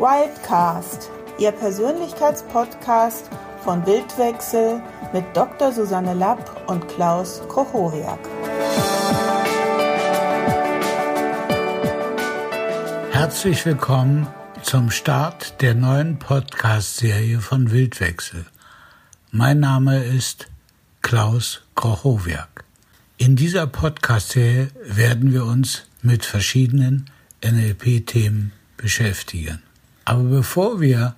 Wildcast, Ihr Persönlichkeitspodcast von Bildwechsel mit Dr. Susanne Lapp und Klaus Kochowiak. Herzlich willkommen zum Start der neuen Podcast-Serie von Wildwechsel. Mein Name ist Klaus Kochowiak. In dieser Podcast-Serie werden wir uns mit verschiedenen NLP-Themen beschäftigen. Aber bevor wir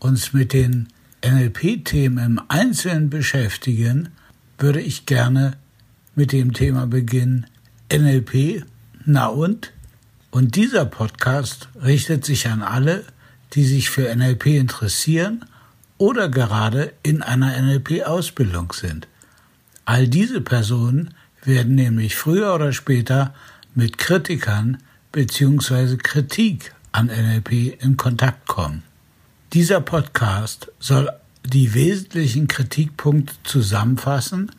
uns mit den NLP-Themen im Einzelnen beschäftigen, würde ich gerne mit dem Thema beginnen NLP, na und? Und dieser Podcast richtet sich an alle, die sich für NLP interessieren oder gerade in einer NLP-Ausbildung sind. All diese Personen werden nämlich früher oder später mit Kritikern bzw. Kritik an NLP in Kontakt kommen. Dieser Podcast soll die wesentlichen Kritikpunkte zusammenfassen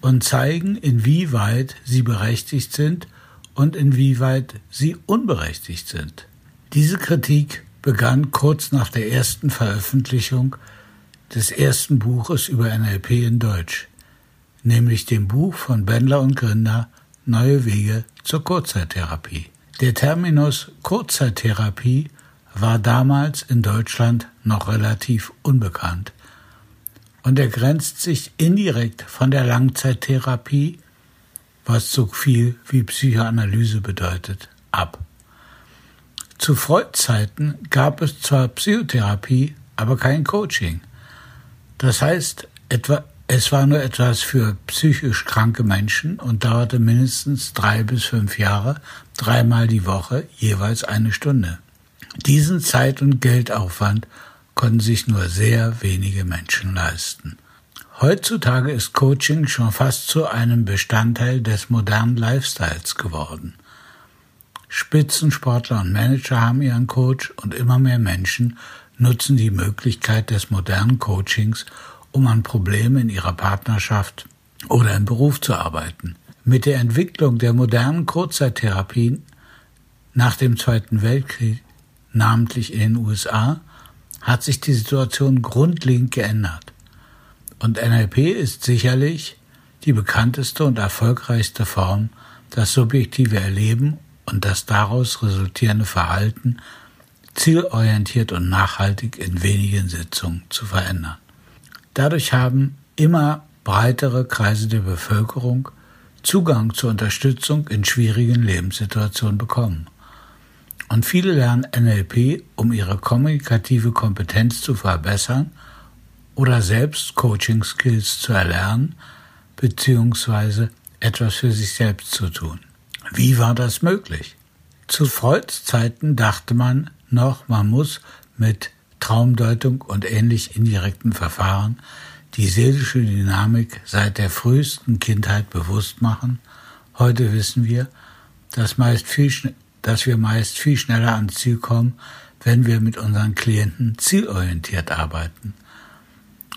und zeigen, inwieweit sie berechtigt sind und inwieweit sie unberechtigt sind. Diese Kritik begann kurz nach der ersten Veröffentlichung des ersten Buches über NLP in Deutsch, nämlich dem Buch von Bendler und Grinder Neue Wege zur Kurzzeittherapie. Der Terminus Kurzzeittherapie war damals in Deutschland noch relativ unbekannt und er grenzt sich indirekt von der Langzeittherapie, was so viel wie Psychoanalyse bedeutet, ab. Zu Freud-Zeiten gab es zwar Psychotherapie, aber kein Coaching. Das heißt, etwa es war nur etwas für psychisch kranke Menschen und dauerte mindestens drei bis fünf Jahre, dreimal die Woche, jeweils eine Stunde. Diesen Zeit- und Geldaufwand konnten sich nur sehr wenige Menschen leisten. Heutzutage ist Coaching schon fast zu einem Bestandteil des modernen Lifestyles geworden. Spitzensportler und Manager haben ihren Coach und immer mehr Menschen nutzen die Möglichkeit des modernen Coachings, um an Problemen in ihrer Partnerschaft oder im Beruf zu arbeiten. Mit der Entwicklung der modernen Kurzzeittherapien nach dem Zweiten Weltkrieg, namentlich in den USA, hat sich die Situation grundlegend geändert. Und NLP ist sicherlich die bekannteste und erfolgreichste Form, das subjektive Erleben und das daraus resultierende Verhalten zielorientiert und nachhaltig in wenigen Sitzungen zu verändern. Dadurch haben immer breitere Kreise der Bevölkerung Zugang zur Unterstützung in schwierigen Lebenssituationen bekommen. Und viele lernen NLP, um ihre kommunikative Kompetenz zu verbessern oder selbst Coaching-Skills zu erlernen, beziehungsweise etwas für sich selbst zu tun. Wie war das möglich? Zu Freuds Zeiten dachte man noch, man muss mit Traumdeutung und ähnlich indirekten Verfahren die seelische Dynamik seit der frühesten Kindheit bewusst machen. Heute wissen wir, dass, meist viel, dass wir meist viel schneller ans Ziel kommen, wenn wir mit unseren Klienten zielorientiert arbeiten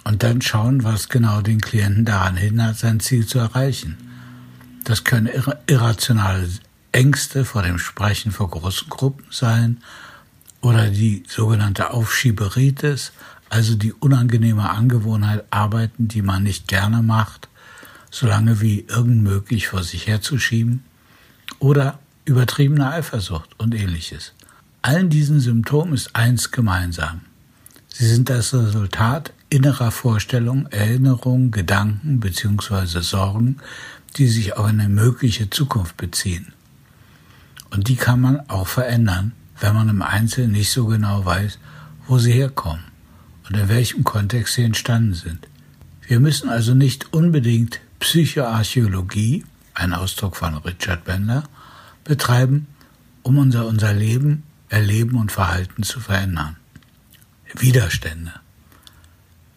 und dann schauen, was genau den Klienten daran hindert, sein Ziel zu erreichen. Das können irrationale Ängste vor dem Sprechen vor großen Gruppen sein oder die sogenannte Aufschieberitis, also die unangenehme Angewohnheit, Arbeiten, die man nicht gerne macht, solange wie irgend möglich vor sich herzuschieben, oder übertriebene Eifersucht und ähnliches. Allen diesen Symptomen ist eins gemeinsam. Sie sind das Resultat innerer Vorstellungen, Erinnerungen, Gedanken bzw. Sorgen, die sich auf eine mögliche Zukunft beziehen. Und die kann man auch verändern, wenn man im Einzelnen nicht so genau weiß, wo sie herkommen und in welchem Kontext sie entstanden sind. Wir müssen also nicht unbedingt Psychoarchäologie, ein Ausdruck von Richard Bender, betreiben, um unser, unser Leben, Erleben und Verhalten zu verändern. Widerstände.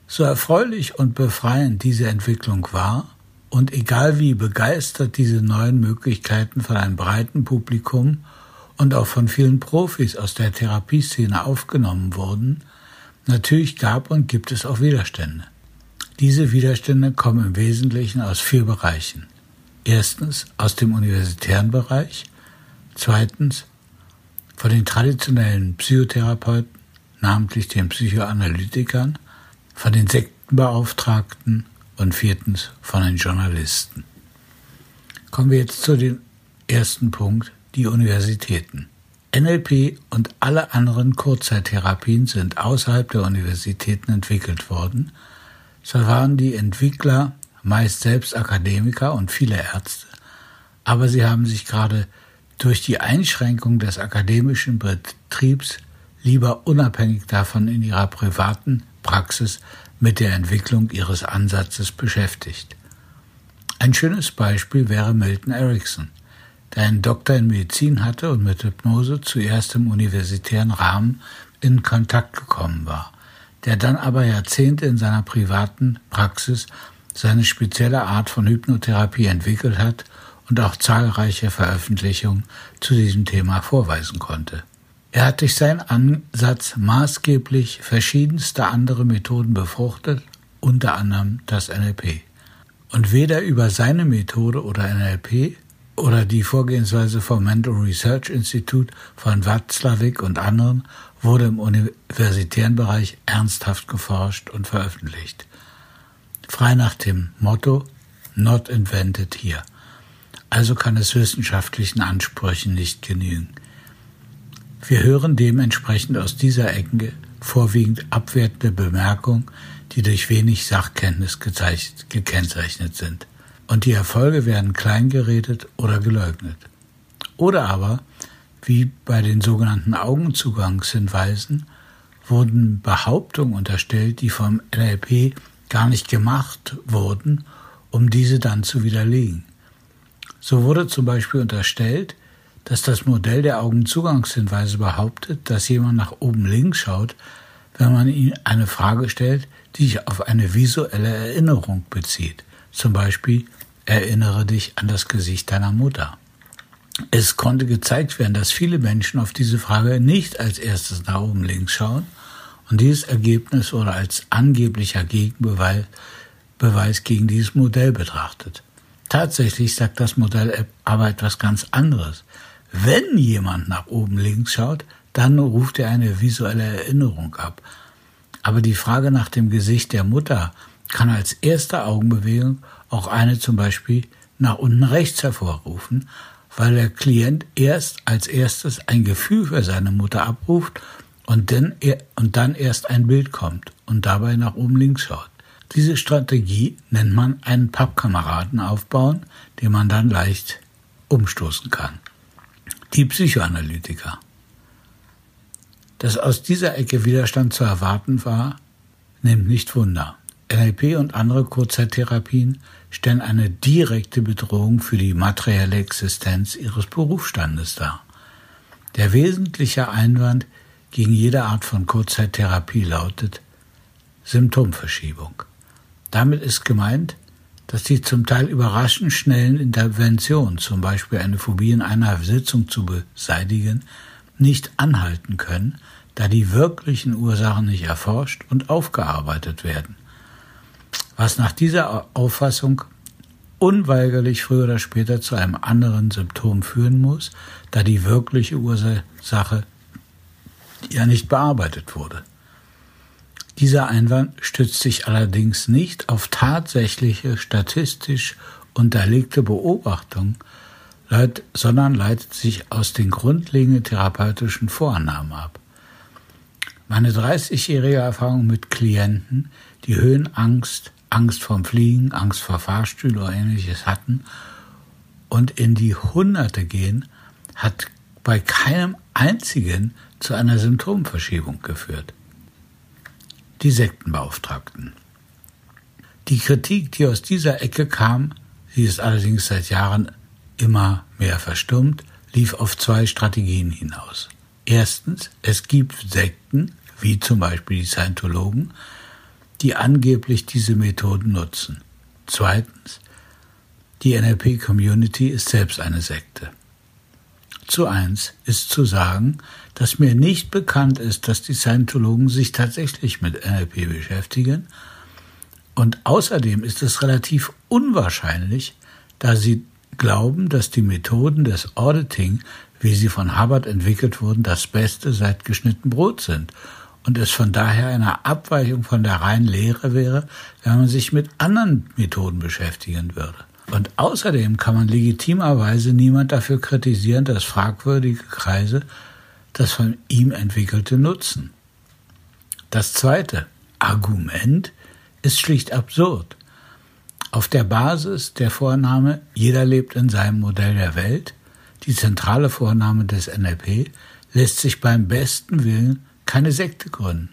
So erfreulich und befreiend diese Entwicklung war, und egal wie begeistert diese neuen Möglichkeiten von einem breiten Publikum und auch von vielen Profis aus der Therapieszene aufgenommen wurden, natürlich gab und gibt es auch Widerstände. Diese Widerstände kommen im Wesentlichen aus vier Bereichen. Erstens aus dem universitären Bereich, zweitens von den traditionellen Psychotherapeuten, namentlich den Psychoanalytikern, von den Sektenbeauftragten und viertens von den Journalisten. Kommen wir jetzt zu dem ersten Punkt, die Universitäten. NLP und alle anderen Kurzzeittherapien sind außerhalb der Universitäten entwickelt worden. So waren die Entwickler meist selbst Akademiker und viele Ärzte, aber sie haben sich gerade durch die Einschränkung des akademischen Betriebs lieber unabhängig davon in ihrer privaten Praxis mit der Entwicklung ihres Ansatzes beschäftigt. Ein schönes Beispiel wäre Milton Erickson der einen Doktor in Medizin hatte und mit Hypnose zuerst im universitären Rahmen in Kontakt gekommen war, der dann aber Jahrzehnte in seiner privaten Praxis seine spezielle Art von Hypnotherapie entwickelt hat und auch zahlreiche Veröffentlichungen zu diesem Thema vorweisen konnte. Er hat durch seinen Ansatz maßgeblich verschiedenste andere Methoden befruchtet, unter anderem das NLP. Und weder über seine Methode oder NLP oder die Vorgehensweise vom Mental Research Institute von Watzlawick und anderen wurde im universitären Bereich ernsthaft geforscht und veröffentlicht. Frei nach dem Motto Not invented here. Also kann es wissenschaftlichen Ansprüchen nicht genügen. Wir hören dementsprechend aus dieser Ecke vorwiegend abwertende Bemerkungen, die durch wenig Sachkenntnis gekennzeichnet sind und die Erfolge werden kleingeredet oder geleugnet. Oder aber, wie bei den sogenannten Augenzugangshinweisen, wurden Behauptungen unterstellt, die vom NLP gar nicht gemacht wurden, um diese dann zu widerlegen. So wurde zum Beispiel unterstellt, dass das Modell der Augenzugangshinweise behauptet, dass jemand nach oben links schaut, wenn man ihm eine Frage stellt, die sich auf eine visuelle Erinnerung bezieht zum Beispiel erinnere dich an das Gesicht deiner Mutter. Es konnte gezeigt werden, dass viele Menschen auf diese Frage nicht als erstes nach oben links schauen und dieses Ergebnis wurde als angeblicher Gegenbeweis Beweis gegen dieses Modell betrachtet. Tatsächlich sagt das Modell aber etwas ganz anderes. Wenn jemand nach oben links schaut, dann ruft er eine visuelle Erinnerung ab. Aber die Frage nach dem Gesicht der Mutter kann als erste Augenbewegung auch eine zum Beispiel nach unten rechts hervorrufen, weil der Klient erst als erstes ein Gefühl für seine Mutter abruft und dann, und dann erst ein Bild kommt und dabei nach oben links schaut. Diese Strategie nennt man einen Pappkameraden aufbauen, den man dann leicht umstoßen kann. Die Psychoanalytiker. Dass aus dieser Ecke Widerstand zu erwarten war, nimmt nicht Wunder. NLP und andere Kurzzeittherapien stellen eine direkte Bedrohung für die materielle Existenz ihres Berufsstandes dar. Der wesentliche Einwand gegen jede Art von Kurzzeittherapie lautet Symptomverschiebung. Damit ist gemeint, dass die zum Teil überraschend schnellen Interventionen, zum Beispiel eine Phobie in einer Sitzung zu beseitigen, nicht anhalten können, da die wirklichen Ursachen nicht erforscht und aufgearbeitet werden was nach dieser Auffassung unweigerlich früher oder später zu einem anderen Symptom führen muss, da die wirkliche Ursache ja nicht bearbeitet wurde. Dieser Einwand stützt sich allerdings nicht auf tatsächliche statistisch unterlegte Beobachtungen, sondern leitet sich aus den grundlegenden therapeutischen Vorannahmen ab. Meine 30-jährige Erfahrung mit Klienten, die Höhenangst, Angst vorm Fliegen, Angst vor Fahrstühlen oder ähnliches hatten und in die Hunderte gehen, hat bei keinem einzigen zu einer Symptomverschiebung geführt. Die Sektenbeauftragten. Die Kritik, die aus dieser Ecke kam, sie ist allerdings seit Jahren immer mehr verstummt, lief auf zwei Strategien hinaus. Erstens, es gibt Sekten, wie zum Beispiel die Scientologen, die angeblich diese Methoden nutzen. Zweitens, die NLP-Community ist selbst eine Sekte. Zu eins ist zu sagen, dass mir nicht bekannt ist, dass die Scientologen sich tatsächlich mit NLP beschäftigen. Und außerdem ist es relativ unwahrscheinlich, da sie glauben, dass die Methoden des Auditing, wie sie von Hubbard entwickelt wurden, das Beste seit geschnitten Brot sind und es von daher eine Abweichung von der reinen Lehre wäre, wenn man sich mit anderen Methoden beschäftigen würde. Und außerdem kann man legitimerweise niemand dafür kritisieren, dass fragwürdige Kreise das von ihm entwickelte nutzen. Das zweite Argument ist schlicht absurd. Auf der Basis der Vorname Jeder lebt in seinem Modell der Welt, die zentrale Vorname des NLP, lässt sich beim besten Willen keine Sekte gründen.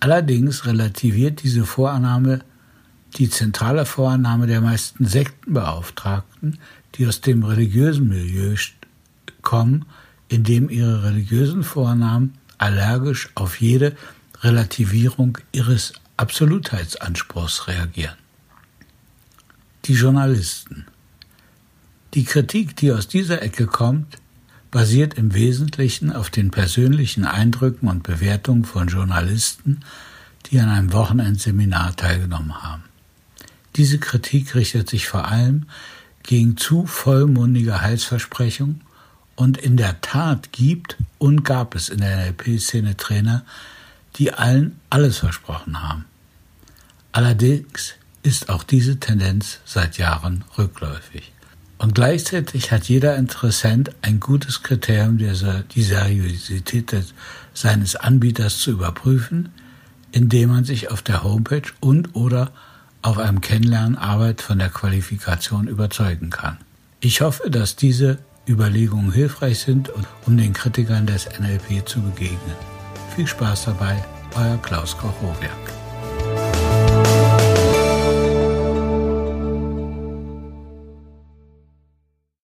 Allerdings relativiert diese Vorannahme die zentrale Vorannahme der meisten Sektenbeauftragten, die aus dem religiösen Milieu kommen, indem ihre religiösen Vornamen allergisch auf jede Relativierung ihres Absolutheitsanspruchs reagieren. Die Journalisten. Die Kritik, die aus dieser Ecke kommt, basiert im Wesentlichen auf den persönlichen Eindrücken und Bewertungen von Journalisten, die an einem Wochenendseminar teilgenommen haben. Diese Kritik richtet sich vor allem gegen zu vollmundige Heilsversprechungen und in der Tat gibt und gab es in der NLP-Szene Trainer, die allen alles versprochen haben. Allerdings ist auch diese Tendenz seit Jahren rückläufig. Und gleichzeitig hat jeder Interessent ein gutes Kriterium, die Seriosität seines Anbieters zu überprüfen, indem man sich auf der Homepage und oder auf einem Kennenlernarbeit von der Qualifikation überzeugen kann. Ich hoffe, dass diese Überlegungen hilfreich sind, um den Kritikern des NLP zu begegnen. Viel Spaß dabei, euer Klaus Koch-Rohwerk.